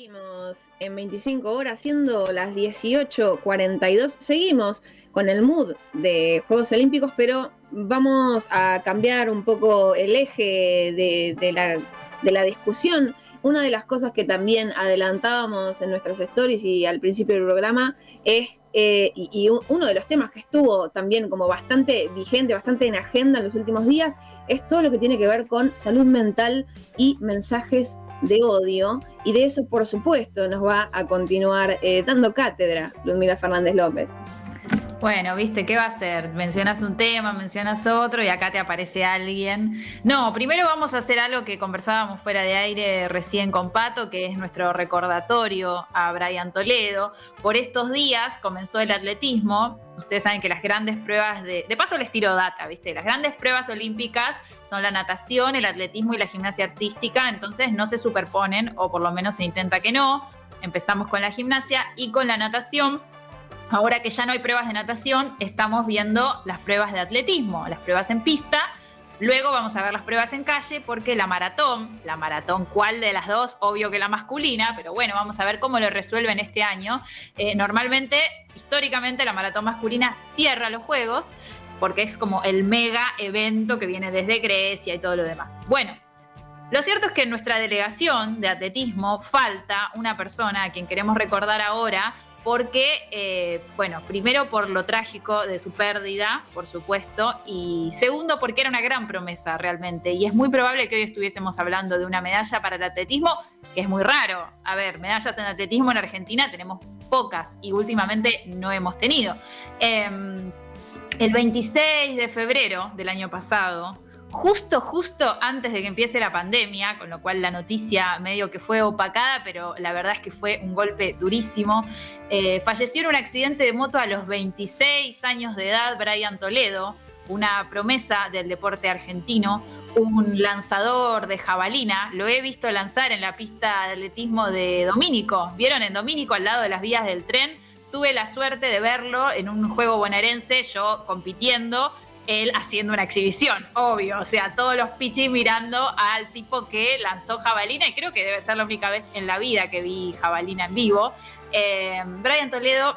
Seguimos en 25 horas, siendo las 18.42. Seguimos con el mood de Juegos Olímpicos, pero vamos a cambiar un poco el eje de, la, discusión. Una de las cosas que también adelantábamos en nuestras stories y al principio del programa es, eh, y, uno de los temas que estuvo también como bastante vigente, bastante en agenda en los últimos días, es todo lo que tiene que ver con salud mental y mensajes de odio. Y de eso, por supuesto, nos va a continuar eh, dando cátedra Ludmila Fernández López. Bueno, viste, ¿qué va a hacer? Mencionas un tema, mencionas otro y acá te aparece alguien. No, primero vamos a hacer algo que conversábamos fuera de aire recién con Pato, que es nuestro recordatorio a Brian Toledo. Por estos días comenzó el atletismo. Ustedes saben que las grandes pruebas de. De paso les tiro data, ¿viste? Las grandes pruebas olímpicas son la natación, el atletismo y la gimnasia artística. Entonces no se superponen, o por lo menos se intenta que no. Empezamos con la gimnasia y con la natación Ahora que ya no hay pruebas de natación, estamos viendo las pruebas de atletismo, las pruebas en pista. Luego vamos a ver las pruebas en calle porque la maratón, la maratón, ¿cuál de las dos? Obvio que la masculina, pero bueno, vamos a ver cómo lo resuelven este año. Eh, normalmente, históricamente, la maratón masculina cierra los Juegos porque es como el mega evento que viene desde Grecia y todo lo demás. Bueno, lo cierto es que en nuestra delegación de atletismo falta una persona a quien queremos recordar ahora porque, eh, bueno, primero por lo trágico de su pérdida, por supuesto, y segundo porque era una gran promesa realmente, y es muy probable que hoy estuviésemos hablando de una medalla para el atletismo, que es muy raro. A ver, medallas en atletismo en Argentina tenemos pocas y últimamente no hemos tenido. Em, el 26 de febrero del año pasado, justo, justo antes de que empiece la pandemia, con lo cual la noticia medio que fue opacada, pero la verdad es que fue un golpe durísimo. Eh, falleció en un accidente de moto a los 26 años de edad Brian Toledo, una promesa del deporte argentino, un lanzador de jabalina. Lo he visto lanzar en la pista de atletismo de Domínico. ¿Vieron en Domínico al lado de las vías del tren? Tuve la suerte de verlo en un juego bonaerense, yo compitiendo él haciendo una exhibición, obvio. O sea, todos los pichis mirando al tipo que lanzó jabalina, y creo que debe ser la única vez en la vida que vi jabalina en vivo. Eh, Brian Toledo,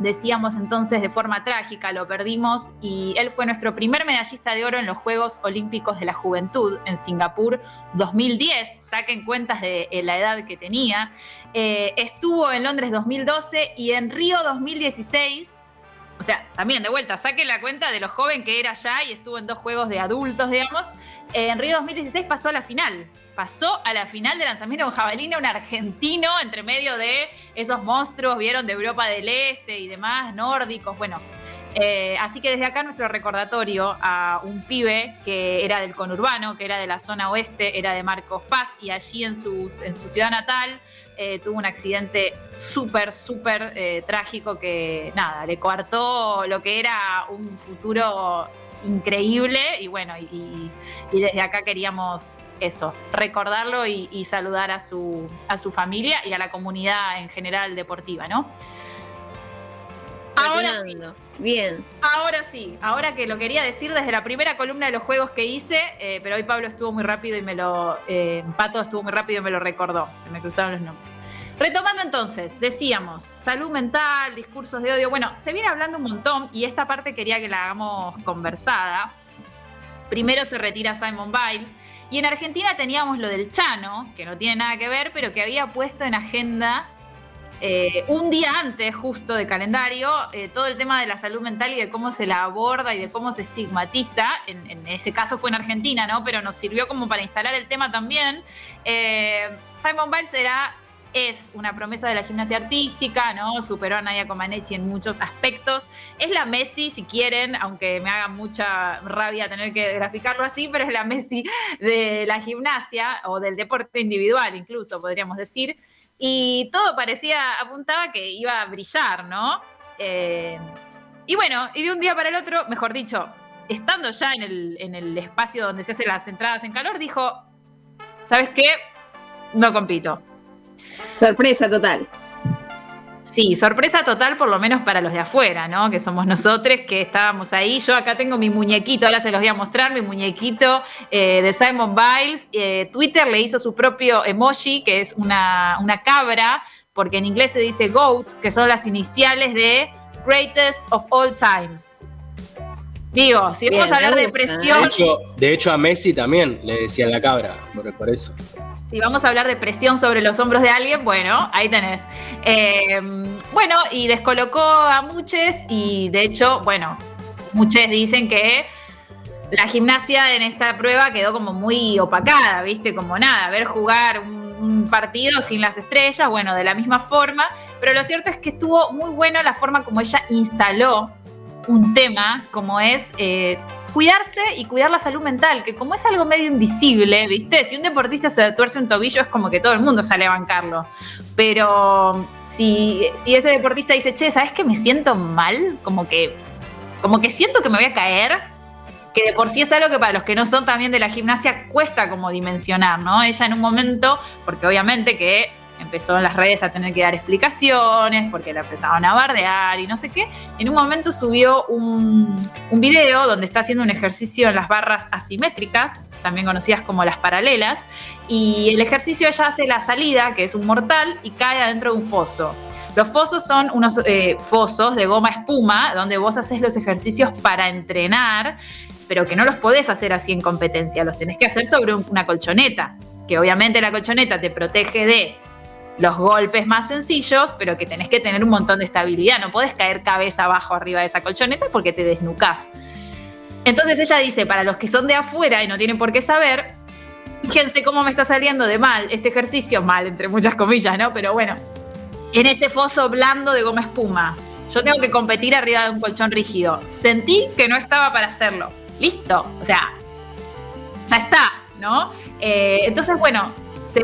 decíamos entonces de forma trágica, lo perdimos y él fue nuestro primer medallista de oro en los Juegos Olímpicos de la Juventud en Singapur 2010. Saquen cuentas de eh, la edad que tenía. Eh, estuvo en Londres 2012 y en Río 2016 o sea, también de vuelta, saque la cuenta de lo joven que era ya y estuvo en dos juegos de adultos, digamos. en Río 2016 pasó a la final. Pasó a la final de lanzamiento con jabalina un argentino entre medio de esos monstruos, vieron, de Europa del Este y demás, nórdicos. Bueno, eh, así que desde acá nuestro recordatorio a un pibe que era del conurbano, que era de la zona oeste, era de Marcos Paz y allí en, su ciudad natal eh, tuvo un accidente súper, súper eh, trágico que nada, le coartó lo que era un futuro increíble y bueno, y, desde acá queríamos eso, recordarlo y, y, saludar a su, a su familia y a la comunidad en general deportiva, ¿no? Ahora sí. Bien. Ahora sí, ahora que lo quería decir desde la primera columna de los juegos que hice, eh, pero hoy Pablo estuvo muy rápido y me lo. Eh, Pato estuvo muy rápido y me lo recordó. Se me cruzaron los nombres. Retomando entonces, decíamos, salud mental, discursos de odio. Bueno, se viene hablando un montón y esta parte quería que la hagamos conversada. Primero se retira Simon Biles. Y en Argentina teníamos lo del Chano, que no tiene nada que ver, pero que había puesto en agenda eh, un día antes justo de calendario, eh, todo el tema de la salud mental y de cómo se la aborda y de cómo se estigmatiza, en, ese caso fue en Argentina, ¿no? Pero nos sirvió como para instalar el tema también. Eh, Simon Biles era, es una promesa de la gimnasia artística, ¿no? Superó a Nadia Comaneci en muchos aspectos. Es la Messi, si quieren, aunque me haga mucha rabia tener que graficarlo así, pero es la Messi de la gimnasia o del deporte individual incluso, podríamos decir y todo parecía, apuntaba que iba a brillar, ¿no? Eh, y bueno, y de un día para el otro, mejor dicho, estando ya en el, en el espacio donde se hacen las entradas en calor, dijo, ¿sabes qué? No compito. Sorpresa total. Sí, sorpresa total, por lo menos para los de afuera, ¿no? Que somos nosotros que estábamos ahí. Yo acá tengo mi muñequito, ahora se los voy a mostrar, mi muñequito eh, de Simon Biles. Eh, Twitter le hizo su propio emoji, que es una, una cabra, porque en inglés se dice GOAT, que son las iniciales de Greatest of All Times. Digo, si vamos a hablar de presión. De hecho, de hecho, a Messi también le decían la cabra, por, por eso. Si vamos a hablar de presión sobre los hombros de alguien, bueno, ahí tenés. Eh, bueno, y descolocó a muchos y de hecho, bueno, muchos dicen que la gimnasia en esta prueba quedó como muy opacada, ¿viste? Como nada, ver jugar un, un, partido sin las estrellas, bueno, de la misma forma, pero lo cierto es que estuvo muy bueno la forma como ella instaló un tema como es eh, cuidarse y cuidar la salud mental, que como es algo medio invisible, ¿viste? Si un deportista se tuerce un tobillo es como que todo el mundo sale a bancarlo. Pero si, si ese deportista dice, che, ¿sabes que me siento mal? Como que, como que siento que me voy a caer, que de por sí es algo que para los que no son también de la gimnasia cuesta como dimensionar, ¿no? Ella en un momento, porque obviamente que empezó en las redes a tener que dar explicaciones porque la empezaban a bardear y no sé qué. En un momento subió un, un, video donde está haciendo un ejercicio en las barras asimétricas, también conocidas como las paralelas, y el ejercicio ella hace la salida, que es un mortal, y cae adentro de un foso. Los fosos son unos eh, fosos de goma espuma, donde vos haces los ejercicios para entrenar, pero que no los podés hacer así en competencia, los tenés que hacer sobre una colchoneta, que obviamente la colchoneta te protege de los golpes más sencillos, pero que tenés que tener un montón de estabilidad. No podés caer cabeza abajo arriba de esa colchoneta porque te desnucás. Entonces ella dice, para los que son de afuera y no tienen por qué saber, fíjense cómo me está saliendo de mal este ejercicio, mal entre muchas comillas, ¿no? Pero bueno, en este foso blando de goma espuma, yo tengo que competir arriba de un colchón rígido. Sentí que no estaba para hacerlo. Listo, o sea, ya está, ¿no? Eh, entonces, bueno,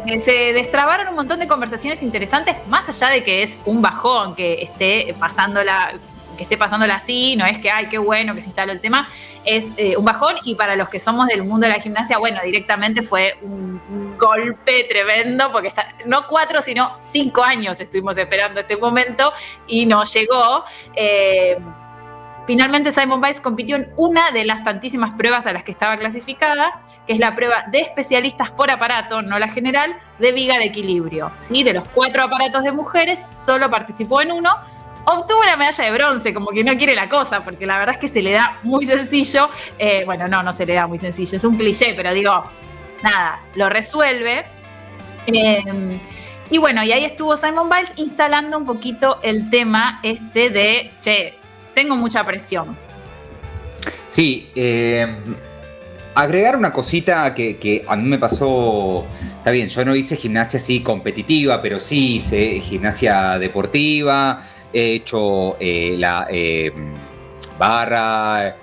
se, se, destrabaron un montón de conversaciones interesantes, más allá de que es un bajón que esté pasándola que esté pasándola así, no es que, ay, qué bueno que se instaló el tema, es eh, un bajón y para los que somos del mundo de la gimnasia, bueno, directamente fue un, un golpe tremendo, porque está, no cuatro, sino cinco años estuvimos esperando este momento y no llegó. Eh, Finalmente Simon Biles compitió en una de las tantísimas pruebas a las que estaba clasificada, que es la prueba de especialistas por aparato, no la general, de viga de equilibrio. ¿sí? De los cuatro aparatos de mujeres, solo participó en uno. Obtuvo una medalla de bronce, como que no quiere la cosa, porque la verdad es que se le da muy sencillo. Eh, bueno, no, no se le da muy sencillo, es un cliché, pero digo, nada, lo resuelve. Eh, y bueno, y ahí estuvo Simon Biles instalando un poquito el tema este de, che, tengo mucha presión. Sí, eh, agregar una cosita que, a mí me pasó, está bien, yo no hice gimnasia así competitiva, pero sí hice gimnasia deportiva, he hecho eh, la eh, barra,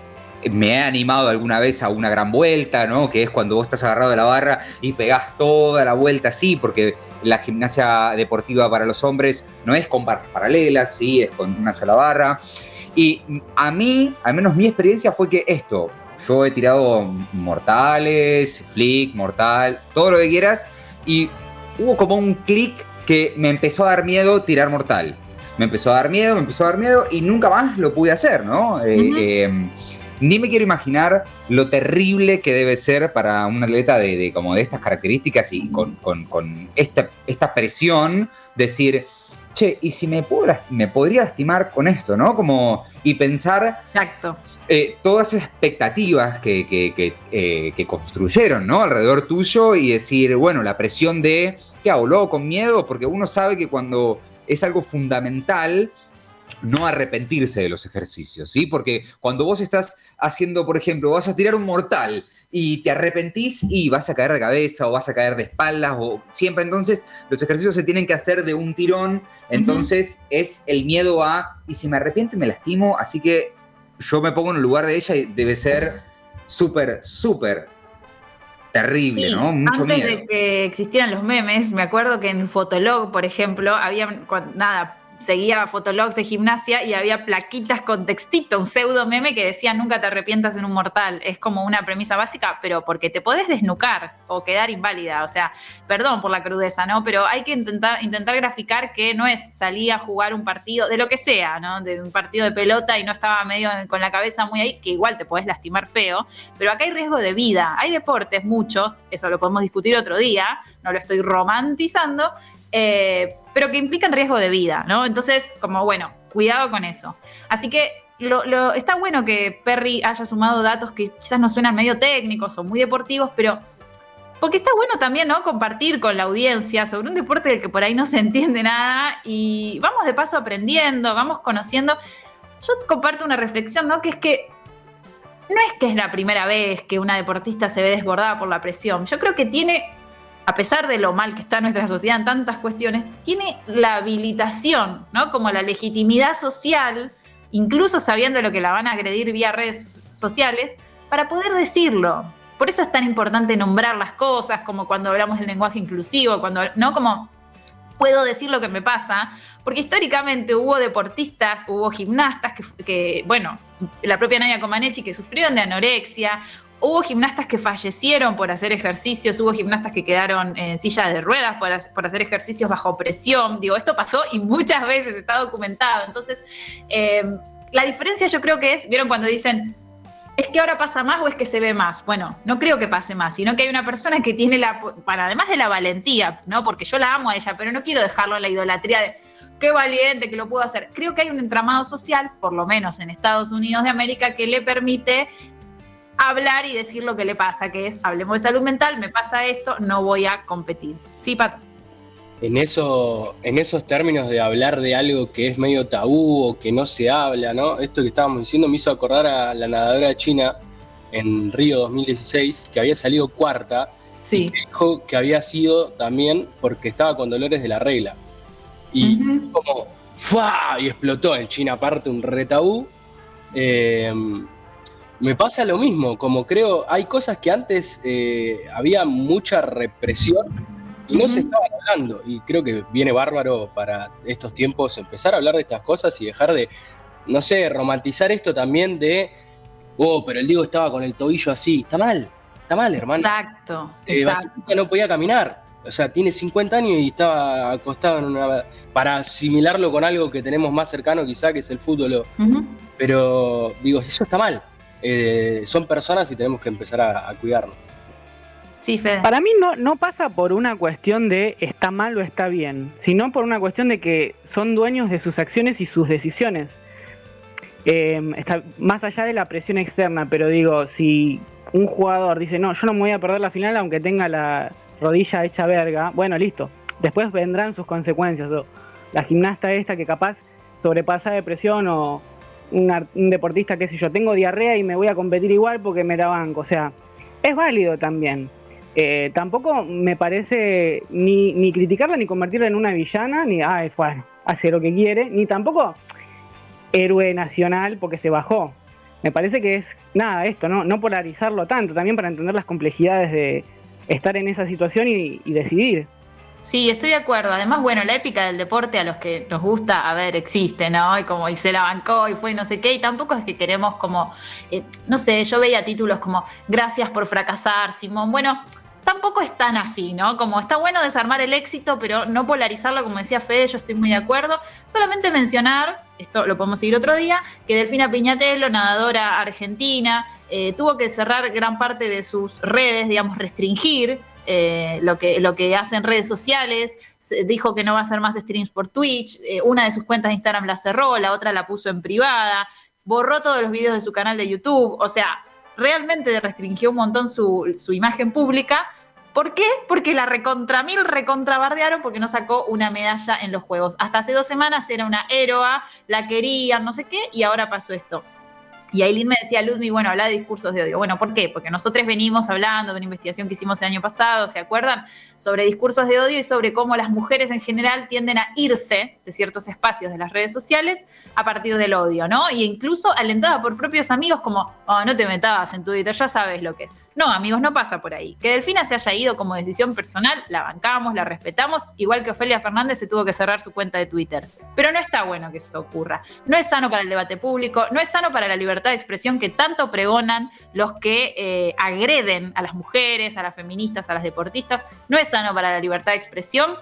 me he animado alguna vez a una gran vuelta, ¿no? Que es cuando vos estás agarrado de la barra y pegás toda la vuelta así, porque la gimnasia deportiva para los hombres no es con barras paralelas, sí, es con una sola barra. Y a mí, al menos mi experiencia fue que esto, yo he tirado mortales, flick, mortal, todo lo que quieras, y hubo como un clic que me empezó a dar miedo tirar mortal. Me empezó a dar miedo, me empezó a dar miedo y nunca más lo pude hacer, ¿no? Uh -huh. eh, eh, ni me quiero imaginar lo terrible que debe ser para un atleta de, de como de estas características y con, con, con esta, esta presión, decir, che, ¿y si me, puedo, me podría lastimar con esto, no? Como, y pensar Exacto. Eh, todas esas expectativas que, que, que, eh, que, construyeron, ¿no? Alrededor tuyo y decir, bueno, la presión de, ¿qué hago? ¿Lo hago con miedo? Porque uno sabe que cuando es algo fundamental, no arrepentirse de los ejercicios, ¿sí? Porque cuando vos estás haciendo, por ejemplo, vas a tirar un mortal y te arrepentís y vas a caer de cabeza o vas a caer de espaldas o siempre entonces los ejercicios se tienen que hacer de un tirón, entonces uh -huh. es el miedo a, y si me arrepiento me lastimo, así que yo me pongo en el lugar de ella y debe ser súper, súper terrible, sí, ¿no? Mucho antes miedo. de que existieran los memes, me acuerdo que en Fotolog, por ejemplo, había, nada, seguía fotologs de gimnasia y había plaquitas con textito, un pseudo meme que decía nunca te arrepientas en un mortal. Es como una premisa básica, pero porque te podés desnucar o quedar inválida. O sea, perdón por la crudeza, ¿no? Pero hay que intentar, intentar graficar que no es salir a jugar un partido, de lo que sea, ¿no? De un partido de pelota y no estaba medio con la cabeza muy ahí, que igual te podés lastimar feo. Pero acá hay riesgo de vida. Hay deportes, muchos, eso lo podemos discutir otro día, no lo estoy romantizando, eh, pero que implican riesgo de vida, ¿no? Entonces, como bueno, cuidado con eso. Así que lo, está bueno que Perry haya sumado datos que quizás no suenan medio técnicos o muy deportivos, pero porque está bueno también, ¿no? Compartir con la audiencia sobre un deporte del que por ahí no se entiende nada y vamos de paso aprendiendo, vamos conociendo. Yo comparto una reflexión, ¿no? Que es que no es que es la primera vez que una deportista se ve desbordada por la presión. Yo creo que tiene a pesar de lo mal que está nuestra sociedad en tantas cuestiones, tiene la habilitación, ¿no? Como la legitimidad social, incluso sabiendo lo que la van a agredir vía redes sociales, para poder decirlo. Por eso es tan importante nombrar las cosas, como cuando hablamos del lenguaje inclusivo, cuando, ¿no? Como puedo decir lo que me pasa, porque históricamente hubo deportistas, hubo gimnastas que, bueno, la propia Nadia Comaneci que sufrieron de anorexia, Hubo gimnastas que fallecieron por hacer ejercicios, hubo gimnastas que quedaron en silla de ruedas por, hacer ejercicios bajo presión. Digo, esto pasó y muchas veces está documentado. Entonces, eh, la diferencia yo creo que es, ¿vieron cuando dicen, es que ahora pasa más o es que se ve más? Bueno, no creo que pase más, sino que hay una persona que tiene la, además de la valentía, ¿no? Porque yo la amo a ella, pero no quiero dejarlo en la idolatría de qué valiente que lo puedo hacer. Creo que hay un entramado social, por lo menos en Estados Unidos de América, que le permite hablar y decir lo que le pasa, que es, hablemos de salud mental, me pasa esto, no voy a competir. Sí, Pat. En, eso, en esos términos de hablar de algo que es medio tabú o que no se habla, ¿no? Esto que estábamos diciendo me hizo acordar a la nadadora china en Río 2016, que había salido cuarta, sí. y dijo que había sido también porque estaba con dolores de la regla. Y como, ¡fua! Y explotó en China, aparte un retabú. Eh, me pasa lo mismo, como creo, hay cosas que antes eh, había mucha represión y no se estaban hablando. Y creo que viene bárbaro para estos tiempos empezar a hablar de estas cosas y dejar de, no sé, romantizar esto también de, oh, pero el Diego estaba con el tobillo así. Está mal, está mal, hermano. Exacto, eh, exacto. No podía caminar. O sea, tiene 50 años y estaba acostado en una... Para asimilarlo con algo que tenemos más cercano quizá, que es el fútbol. Pero digo, eso está mal. Eh, son personas y tenemos que empezar a, cuidarnos. Sí, Fede. Para mí no, no pasa por una cuestión de está mal o está bien, sino por una cuestión de que son dueños de sus acciones y sus decisiones. Em, está más allá de la presión externa, pero digo, si un jugador dice, no, yo no me voy a perder la final aunque tenga la rodilla hecha verga, bueno, listo. Después vendrán sus consecuencias. La gimnasta esta que capaz sobrepasa de presión o, un deportista, qué sé yo, tengo diarrea y me voy a competir igual porque me la banco. O sea, es válido también. Eh, tampoco me parece ni, ni, criticarla ni convertirla en una villana, ni, ay, bueno, hace lo que quiere, ni tampoco héroe nacional porque se bajó. Me parece que es nada esto, ¿no? No polarizarlo tanto, también para entender las complejidades de estar en esa situación y decidir. Sí, estoy de acuerdo. Además, bueno, la épica del deporte a los que nos gusta, a ver, existe, ¿no? Y como y se la bancó y fue no sé qué, y tampoco es que queremos como, eh, no sé, yo veía títulos como Gracias por fracasar, Simón. Bueno, tampoco es tan así, ¿no? Como está bueno desarmar el éxito, pero no polarizarlo, como decía Fede, yo estoy muy de acuerdo. Solamente mencionar, esto lo podemos seguir otro día, que Delfina Piñatelo, nadadora argentina, eh, tuvo que cerrar gran parte de sus redes, digamos, restringir eh, lo, que, lo que hace en redes sociales, dijo que no va a hacer más streams por Twitch, eh, una de sus cuentas de Instagram la cerró, la otra la puso en privada, borró todos los videos de su canal de YouTube, o sea, realmente restringió un montón su, su imagen pública. ¿Por qué? Porque la recontra mil recontrabardearon porque no sacó una medalla en los juegos. Hasta hace dos semanas era una héroa, la querían, no sé qué, y ahora pasó esto. Y Aileen me decía, Ludmi, bueno, habla de discursos de odio. Bueno, ¿por qué? Porque nosotros venimos hablando de una investigación que hicimos el año pasado, ¿se acuerdan? Sobre discursos de odio y sobre cómo las mujeres en general tienden a irse de ciertos espacios de las redes sociales a partir del odio, ¿no? Y incluso alentada por propios amigos como, oh, no te metabas en Twitter, ya sabes lo que es. No, amigos, no pasa por ahí. Que Delfina se haya ido como decisión personal, la bancamos, la respetamos, igual que Ofelia Fernández se tuvo que cerrar su cuenta de Twitter. Pero no está bueno que esto ocurra. No es sano para el debate público, no es sano para la libertad de expresión que tanto pregonan los que eh, agreden a las mujeres, a las feministas, a las deportistas. No es sano para la libertad de expresión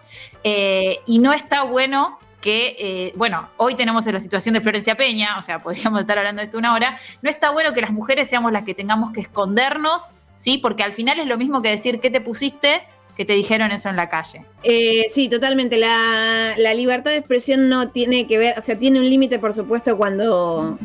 eh, y no está bueno que, eh, bueno, hoy tenemos la situación de Florencia Peña, o sea, podríamos estar hablando de esto una hora, no está bueno que las mujeres seamos las que tengamos que escondernos, ¿sí? Porque al final es lo mismo que decir qué te pusiste que te dijeron eso en la calle. Eh, sí, totalmente. La, libertad de expresión no tiene que ver, o sea, tiene un límite, por supuesto, cuando,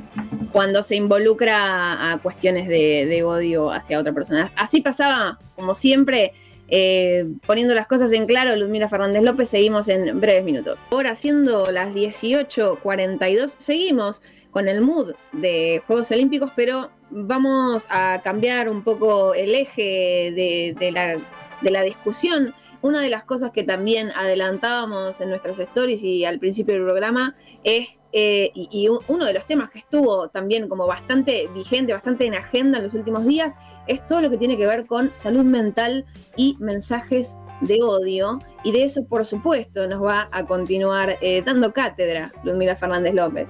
cuando se involucra a cuestiones de, de odio hacia otra persona. Así pasaba, como siempre, eh, poniendo las cosas en claro, Ludmila Fernández López, seguimos en breves minutos. Ahora siendo las 18.42, seguimos con el mood de Juegos Olímpicos, pero vamos a cambiar un poco el eje de, la, discusión. Una de las cosas que también adelantábamos en nuestras stories y al principio del programa es, eh, y uno de los temas que estuvo también como bastante vigente, bastante en agenda en los últimos días, es todo lo que tiene que ver con salud mental y mensajes de odio. Y de eso, por supuesto, nos va a continuar eh, dando cátedra Ludmila Fernández López.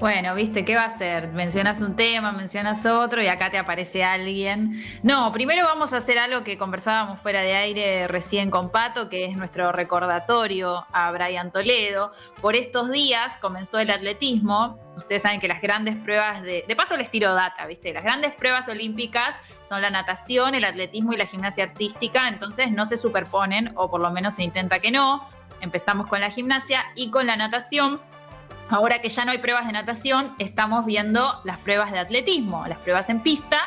Bueno, viste, ¿qué va a hacer? Mencionas un tema, mencionas otro y acá te aparece alguien. No, primero vamos a hacer algo que conversábamos fuera de aire recién con Pato, que es nuestro recordatorio a Brian Toledo. Por estos días comenzó el atletismo. Ustedes saben que las grandes pruebas de. De paso les tiro data, ¿viste? Las grandes pruebas olímpicas son la natación, el atletismo y la gimnasia artística, entonces no se superponen, o por lo menos se intenta que no. Empezamos con la gimnasia y con la natación Ahora que ya no hay pruebas de natación, estamos viendo las pruebas de atletismo, las pruebas en pista.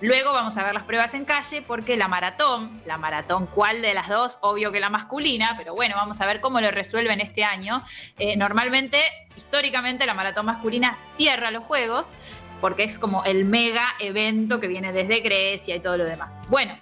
Luego vamos a ver las pruebas en calle porque la maratón, la maratón, ¿cuál de las dos? Obvio que la masculina, pero bueno, vamos a ver cómo lo resuelven este año. Eh, normalmente, históricamente, la maratón masculina cierra los Juegos porque es como el mega evento que viene desde Grecia y todo lo demás. Bueno,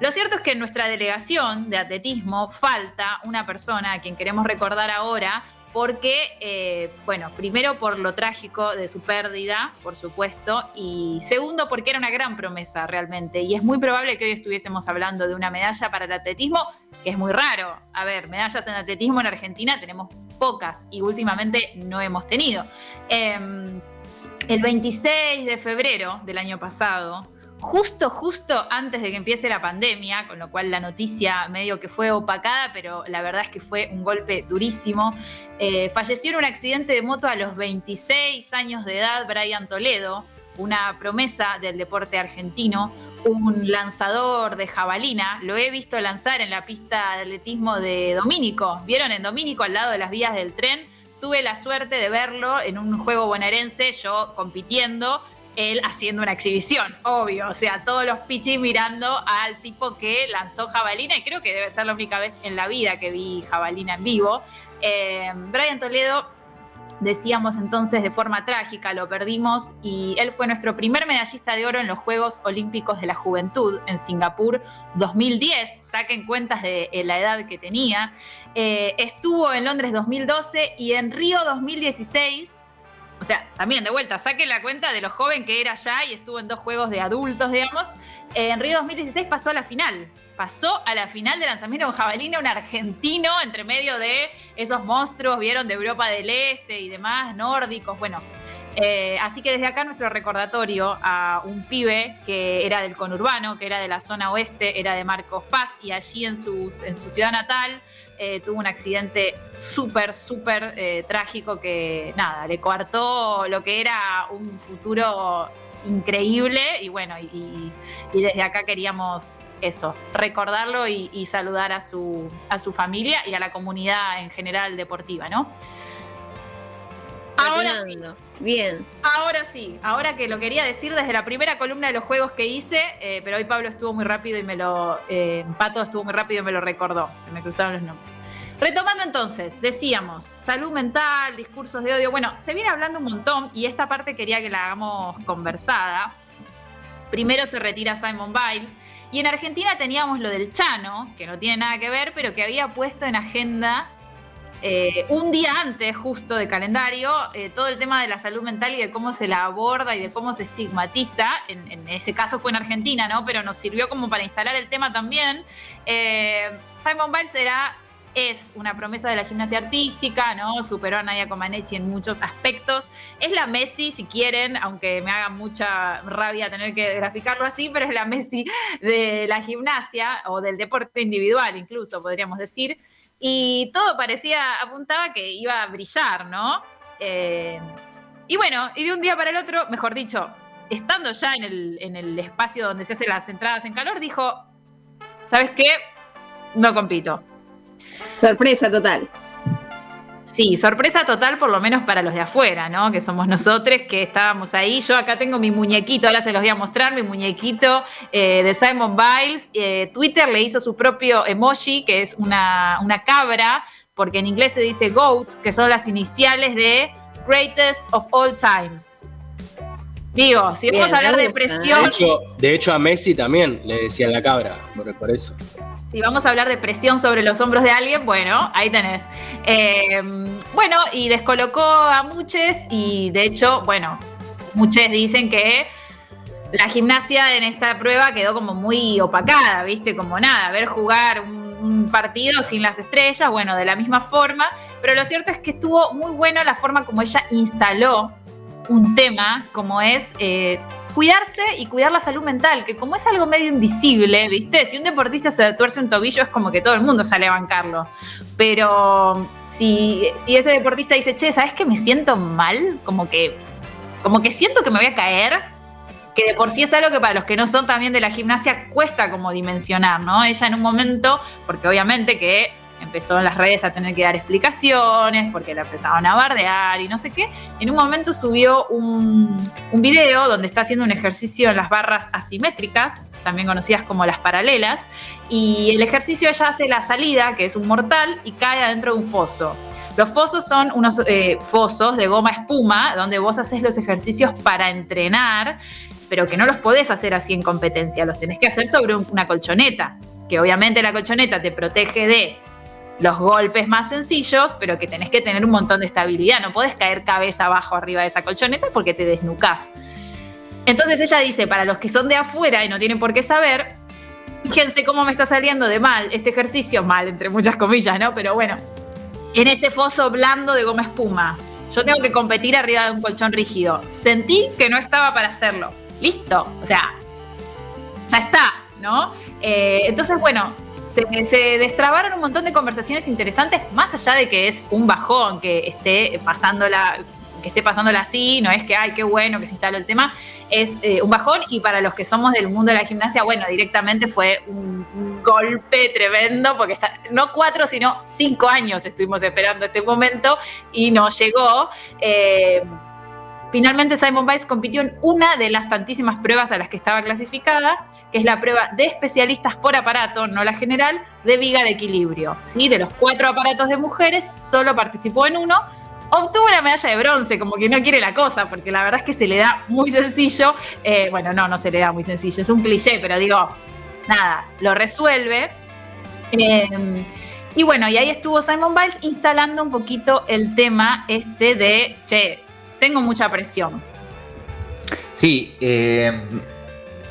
lo cierto es que en nuestra delegación de atletismo falta una persona a quien queremos recordar ahora porque, eh, bueno, primero por lo trágico de su pérdida, por supuesto, y segundo porque era una gran promesa realmente, y es muy probable que hoy estuviésemos hablando de una medalla para el atletismo, que es muy raro. A ver, medallas en atletismo en Argentina tenemos pocas y últimamente no hemos tenido. Em, el 26 de febrero del año pasado, justo, justo antes de que empiece la pandemia, con lo cual la noticia medio que fue opacada, pero la verdad es que fue un golpe durísimo. Eh, falleció en un accidente de moto a los 26 años de edad Brian Toledo, una promesa del deporte argentino, un lanzador de jabalina. Lo he visto lanzar en la pista de atletismo de Domínico. ¿Vieron en Domínico al lado de las vías del tren? Tuve la suerte de verlo en un juego bonaerense, yo compitiendo él haciendo una exhibición, obvio. O sea, todos los pichis mirando al tipo que lanzó jabalina, y creo que debe ser la única vez en la vida que vi jabalina en vivo. Eh, Brian Toledo, decíamos entonces de forma trágica, lo perdimos, y él fue nuestro primer medallista de oro en los Juegos Olímpicos de la Juventud en Singapur 2010. Saquen cuentas de eh, la edad que tenía. Eh, estuvo en Londres 2012 y en Río 2016 o sea, también de vuelta, saque la cuenta de lo joven que era ya y estuvo en dos juegos de adultos, digamos. En Río 2016 pasó a la final. Pasó a la final de lanzamiento con jabalina un argentino entre medio de esos monstruos, vieron, de Europa del Este y demás, nórdicos. Bueno, eh, así que desde acá nuestro recordatorio a un pibe que era del conurbano, que era de la zona oeste, era de Marcos Paz y allí en su ciudad natal eh, tuvo un accidente súper, súper eh, trágico que nada, le coartó lo que era un futuro increíble y bueno, y, desde acá queríamos eso, recordarlo y, saludar a su, a su familia y a la comunidad en general deportiva, ¿no? Ahora. Bien. Ahora sí, ahora que lo quería decir desde la primera columna de los juegos que hice, eh, pero hoy Pablo estuvo muy rápido y me lo. Eh, Pato estuvo muy rápido y me lo recordó. Se me cruzaron los nombres. Retomando entonces, decíamos, salud mental, discursos de odio. Bueno, se viene hablando un montón y esta parte quería que la hagamos conversada. Primero se retira Simon Biles. Y en Argentina teníamos lo del Chano, que no tiene nada que ver, pero que había puesto en agenda eh, un día antes justo de calendario eh, todo el tema de la salud mental y de cómo se la aborda y de cómo se estigmatiza. En, ese caso fue en Argentina, ¿no? Pero nos sirvió como para instalar el tema también. Eh, Simon Biles era es una promesa de la gimnasia artística, ¿no? Superó a Nadia Comaneci en muchos aspectos. Es la Messi, si quieren, aunque me haga mucha rabia tener que graficarlo así, pero es la Messi de la gimnasia o del deporte individual, incluso podríamos decir. Y todo parecía, apuntaba que iba a brillar, ¿no? Eh, y bueno, y de un día para el otro, mejor dicho, estando ya en el, en el espacio donde se hacen las entradas en calor, dijo, ¿sabes qué? No compito Sorpresa total. Sí, sorpresa total por lo menos para los de afuera, ¿no? Que somos nosotros que estábamos ahí. Yo acá tengo mi muñequito, ahora se los voy a mostrar, mi muñequito eh, de Simon Biles. Eh, Twitter le hizo su propio emoji, que es una, una cabra, porque en inglés se dice GOAT, que son las iniciales de Greatest of All Times. Digo, si vamos a hablar de presión. De hecho, a Messi también le decían la cabra, por eso si vamos a hablar de presión sobre los hombros de alguien, bueno, ahí tenés. Eh, bueno, y descolocó a muchos y de hecho, bueno, muchos dicen que la gimnasia en esta prueba quedó como muy opacada, ¿viste? Como nada, ver jugar un, partido sin las estrellas, bueno, de la misma forma, pero lo cierto es que estuvo muy buena la forma como ella instaló un tema, como es... Eh, cuidarse y cuidar la salud mental, que como es algo medio invisible, ¿viste? Si un deportista se tuerce un tobillo es como que todo el mundo sale a bancarlo. Pero si, si ese deportista dice, che, ¿sabes que me siento mal? Como que, como que siento que me voy a caer, que de por sí es algo que para los que no son también de la gimnasia cuesta como dimensionar, ¿no? Ella en un momento, porque obviamente que empezó en las redes a tener que dar explicaciones porque la empezaban a bardear y no sé qué. En un momento subió un, un video donde está haciendo un ejercicio en las barras asimétricas, también conocidas como las paralelas, y el ejercicio ella hace la salida, que es un mortal, y cae adentro de un foso. Los fosos son unos eh, fosos de goma espuma donde vos haces los ejercicios para entrenar, pero que no los podés hacer así en competencia, los tenés que hacer sobre una colchoneta, que obviamente la colchoneta te protege de los golpes más sencillos, pero que tenés que tener un montón de estabilidad. No podés caer cabeza abajo arriba de esa colchoneta porque te desnucás. Entonces ella dice, para los que son de afuera y no tienen por qué saber, fíjense cómo me está saliendo de mal este ejercicio, mal entre muchas comillas, ¿no? Pero bueno, en este foso blando de goma espuma. Yo tengo que competir arriba de un colchón rígido. Sentí que no estaba para hacerlo. Listo. O sea, ya está, ¿no? Eh, entonces, bueno, se, destrabaron un montón de conversaciones interesantes, más allá de que es un bajón que esté pasándola que esté pasándola así, no es que, ay, qué bueno que se instaló el tema, es eh, un bajón y para los que somos del mundo de la gimnasia, bueno, directamente fue un, golpe tremendo, porque no cuatro, sino cinco años estuvimos esperando este momento y no llegó. Eh, Finalmente Simon Biles compitió en una de las tantísimas pruebas a las que estaba clasificada, que es la prueba de especialistas por aparato, no la general, de viga de equilibrio. ¿sí? De los cuatro aparatos de mujeres, solo participó en uno. Obtuvo una medalla de bronce, como que no quiere la cosa, porque la verdad es que se le da muy sencillo. Eh, bueno, no, no se le da muy sencillo, es un cliché, pero digo, nada, lo resuelve. Em, y bueno, y ahí estuvo Simon Biles instalando un poquito el tema este de, che, tengo mucha presión. Sí, eh,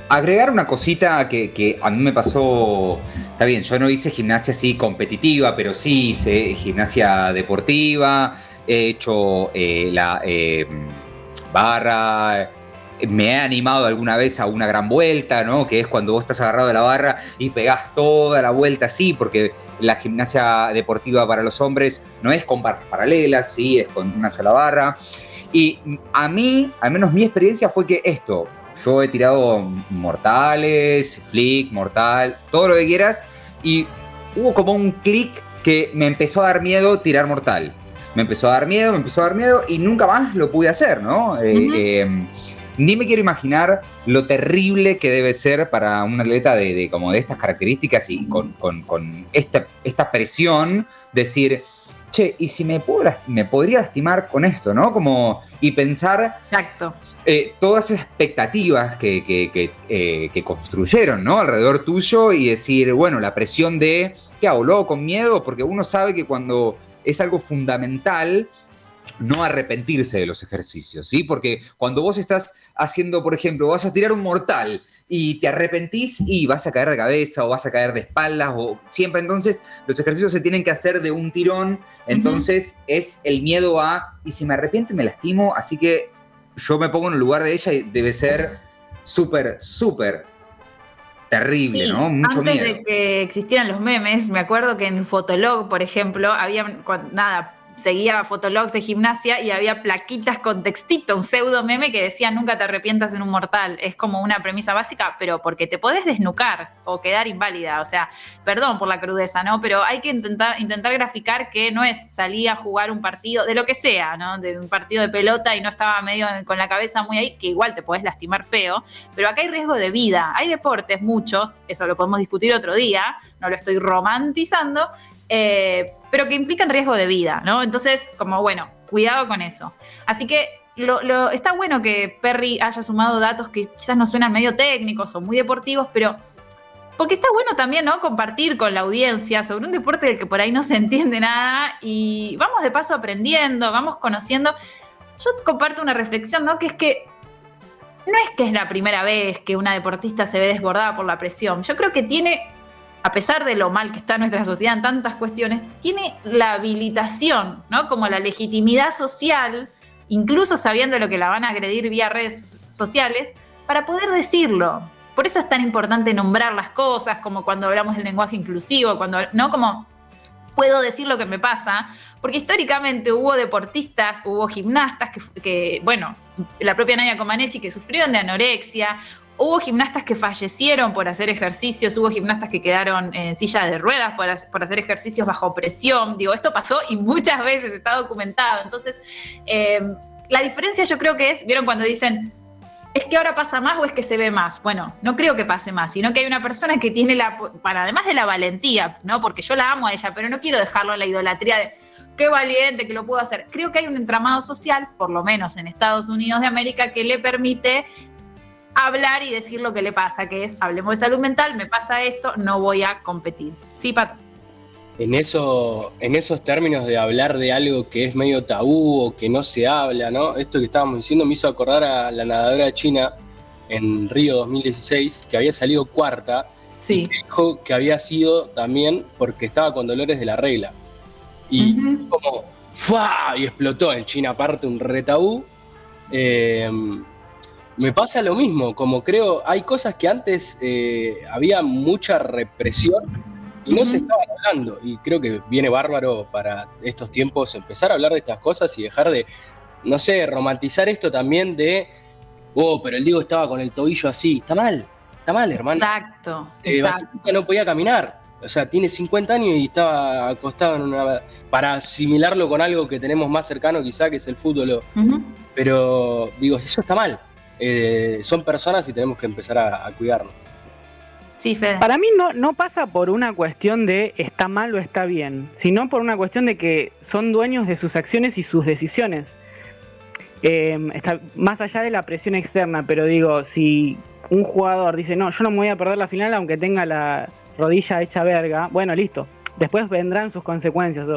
agregar una cosita que, a mí me pasó, está bien, yo no hice gimnasia así competitiva, pero sí hice gimnasia deportiva, he hecho eh, la eh, barra, me he animado alguna vez a una gran vuelta, ¿no? Que es cuando vos estás agarrado de la barra y pegás toda la vuelta así, porque la gimnasia deportiva para los hombres no es con barras paralelas, sí, es con una sola barra. Y a mí, al menos mi experiencia fue que esto, yo he tirado mortales, flick, mortal, todo lo que quieras, y hubo como un clic que me empezó a dar miedo tirar mortal. Me empezó a dar miedo, me empezó a dar miedo y nunca más lo pude hacer, ¿no? Eh, em, ni me quiero imaginar lo terrible que debe ser para un atleta de, como de estas características y con, esta, esta presión, decir, che, ¿y si me, puedo, me podría lastimar con esto, no? Como, y pensar Exacto. Eh, todas esas expectativas que, que, eh, que, construyeron, ¿no? Alrededor tuyo y decir, bueno, la presión de, ¿qué hago? ¿Luego con miedo? Porque uno sabe que cuando es algo fundamental no arrepentirse de los ejercicios, ¿sí? Porque cuando vos estás haciendo, por ejemplo, vas a tirar un mortal y te arrepentís y vas a caer de cabeza o vas a caer de espaldas o siempre. Entonces los ejercicios se tienen que hacer de un tirón, entonces es el miedo a, y si me arrepiento me lastimo, así que yo me pongo en el lugar de ella y debe ser súper, súper terrible, ¿no? Mucho antes de que existieran los memes, me acuerdo que en Fotolog, por ejemplo, había, nada, seguía fotologs de gimnasia y había plaquitas con textito, un pseudo meme que decía nunca te arrepientas en un mortal. Es como una premisa básica, pero porque te podés desnucar o quedar inválida. O sea, perdón por la crudeza, ¿no? Pero hay que intentar, intentar graficar que no es salir a jugar un partido, de lo que sea, ¿no? De un partido de pelota y no estaba medio con la cabeza muy ahí, que igual te podés lastimar feo. Pero acá hay riesgo de vida. Hay deportes, muchos, eso lo podemos discutir otro día, no lo estoy romantizando, eh, pero que implican riesgo de vida, ¿no? Entonces, como bueno, cuidado con eso. Así que está bueno que Perry haya sumado datos que quizás no suenan medio técnicos o muy deportivos, pero porque está bueno también, ¿no? Compartir con la audiencia sobre un deporte del que por ahí no se entiende nada y vamos de paso aprendiendo, vamos conociendo. Yo comparto una reflexión, ¿no? Que es que no es que es la primera vez que una deportista se ve desbordada por la presión. Yo creo que tiene a pesar de lo mal que está nuestra sociedad en tantas cuestiones, tiene la habilitación, ¿no? Como la legitimidad social, incluso sabiendo lo que la van a agredir vía redes sociales, para poder decirlo. Por eso es tan importante nombrar las cosas, como cuando hablamos del lenguaje inclusivo, cuando, ¿no? Como puedo decir lo que me pasa, porque históricamente hubo deportistas, hubo gimnastas que, bueno, la propia Nadia Comaneci que sufrieron de anorexia, Hubo gimnastas que fallecieron por hacer ejercicios, hubo gimnastas que quedaron en silla de ruedas por, hacer ejercicios bajo presión. Digo, esto pasó y muchas veces está documentado. Entonces, em, la diferencia yo creo que es, ¿vieron cuando dicen, es que ahora pasa más o es que se ve más? Bueno, no creo que pase más, sino que hay una persona que tiene la, además de la valentía, ¿no? Porque yo la amo a ella, pero no quiero dejarlo en la idolatría de qué valiente que lo pudo hacer. Creo que hay un entramado social, por lo menos en Estados Unidos de América, que le permite hablar y decir lo que le pasa, que es, hablemos de salud mental, me pasa esto, no voy a competir. Sí, Pato. En, eso, en esos términos de hablar de algo que es medio tabú o que no se habla, ¿no? Esto que estábamos diciendo me hizo acordar a la nadadora china en Río 2016, que había salido cuarta, sí. y dijo que había sido también porque estaba con dolores de la regla. Y como, ¡fua! Y explotó en China aparte un retabú. Eh, me pasa lo mismo, como creo, hay cosas que antes eh, había mucha represión y no se estaban hablando. Y creo que viene bárbaro para estos tiempos empezar a hablar de estas cosas y dejar de, no sé, romantizar esto también de, oh, pero el Diego estaba con el tobillo así. Está mal, está mal, hermano. Exacto, eh, exacto. No podía caminar. O sea, tiene 50 años y estaba acostado en una... Para asimilarlo con algo que tenemos más cercano quizá, que es el fútbol. Pero digo, eso está mal. Eh, son personas y tenemos que empezar a, cuidarnos. Sí, Para mí no, no pasa por una cuestión de está mal o está bien, sino por una cuestión de que son dueños de sus acciones y sus decisiones. Em, está más allá de la presión externa, pero digo, si un jugador dice, no, yo no me voy a perder la final aunque tenga la rodilla hecha verga, bueno, listo. Después vendrán sus consecuencias.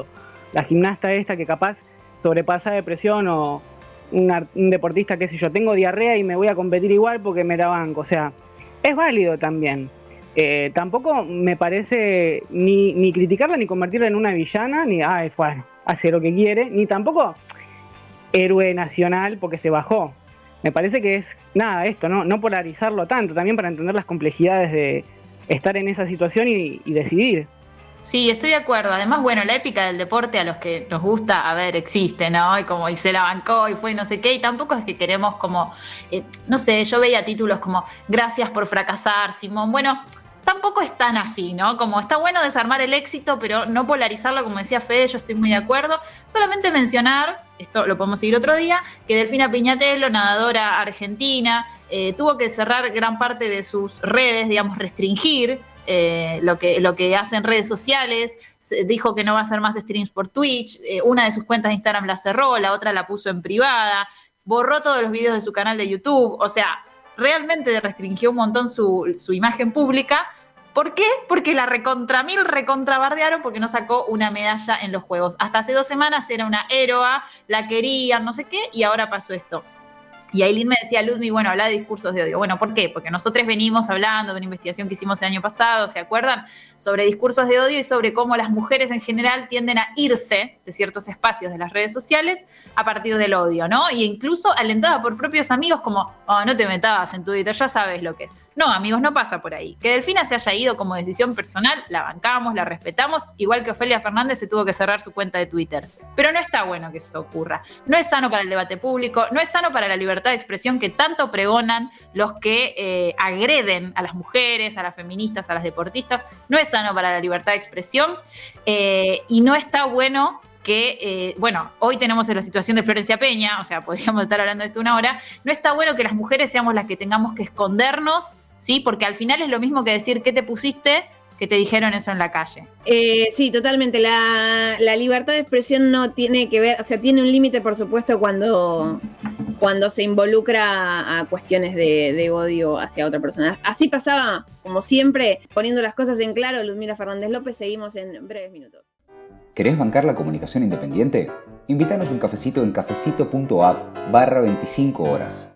La gimnasta esta que capaz sobrepasa de presión o, un deportista, qué sé yo, tengo diarrea y me voy a competir igual porque me la banco. O sea, es válido también. Eh, tampoco me parece ni, ni, criticarla ni convertirla en una villana, ni, ay, bueno, hace lo que quiere, ni tampoco héroe nacional porque se bajó. Me parece que es nada esto, ¿no? No polarizarlo tanto, también para entender las complejidades de estar en esa situación y decidir. Sí, estoy de acuerdo. Además, bueno, la épica del deporte a los que nos gusta, a ver, existe, ¿no? Y como y se la bancó y fue no sé qué, y tampoco es que queremos como, eh, no sé, yo veía títulos como Gracias por fracasar, Simón. Bueno, tampoco es tan así, ¿no? Como está bueno desarmar el éxito, pero no polarizarlo, como decía Fede, yo estoy muy de acuerdo. Solamente mencionar, esto lo podemos seguir otro día, que Delfina Piñatelo, nadadora argentina, eh, tuvo que cerrar gran parte de sus redes, digamos, restringir eh, lo, que, lo que hace en redes sociales, dijo que no va a hacer más streams por Twitch, eh, una de sus cuentas de Instagram la cerró, la otra la puso en privada, borró todos los videos de su canal de YouTube, o sea, realmente restringió un montón su, imagen pública ¿Por qué? Porque la recontra mil recontrabardearon porque no sacó una medalla en los Juegos. Hasta hace dos semanas era una héroa, la querían, no sé qué, y ahora pasó esto. Y Aileen me decía, Ludmi, bueno, habla de discursos de odio. Bueno, ¿por qué? Porque nosotros venimos hablando de una investigación que hicimos el año pasado, ¿se acuerdan? Sobre discursos de odio y sobre cómo las mujeres en general tienden a irse de ciertos espacios de las redes sociales a partir del odio, ¿no? Y incluso alentada por propios amigos como, oh, no te metabas en Twitter, ya sabes lo que es. No, amigos, no pasa por ahí. Que Delfina se haya ido como decisión personal, la bancamos, la respetamos, igual que Ofelia Fernández se tuvo que cerrar su cuenta de Twitter. Pero no está bueno que esto ocurra. No es sano para el debate público, no es sano para la libertad de expresión que tanto pregonan los que eh, agreden a las mujeres, a las feministas, a las deportistas. No es sano para la libertad de expresión eh, y no está bueno que, eh, bueno, hoy tenemos la situación de Florencia Peña, o sea, podríamos estar hablando de esto una hora, no está bueno que las mujeres seamos las que tengamos que escondernos ¿sí? Porque al final es lo mismo que decir qué te pusiste que te dijeron eso en la calle. Eh, sí, totalmente. La, libertad de expresión no tiene que ver, o sea, tiene un límite, por supuesto, cuando, cuando se involucra a cuestiones de, odio hacia otra persona. Así pasaba, como siempre, poniendo las cosas en claro, Ludmila Fernández López, seguimos en breves minutos. ¿Querés bancar la comunicación independiente? Invítanos un cafecito en cafecito.app barra 25 horas.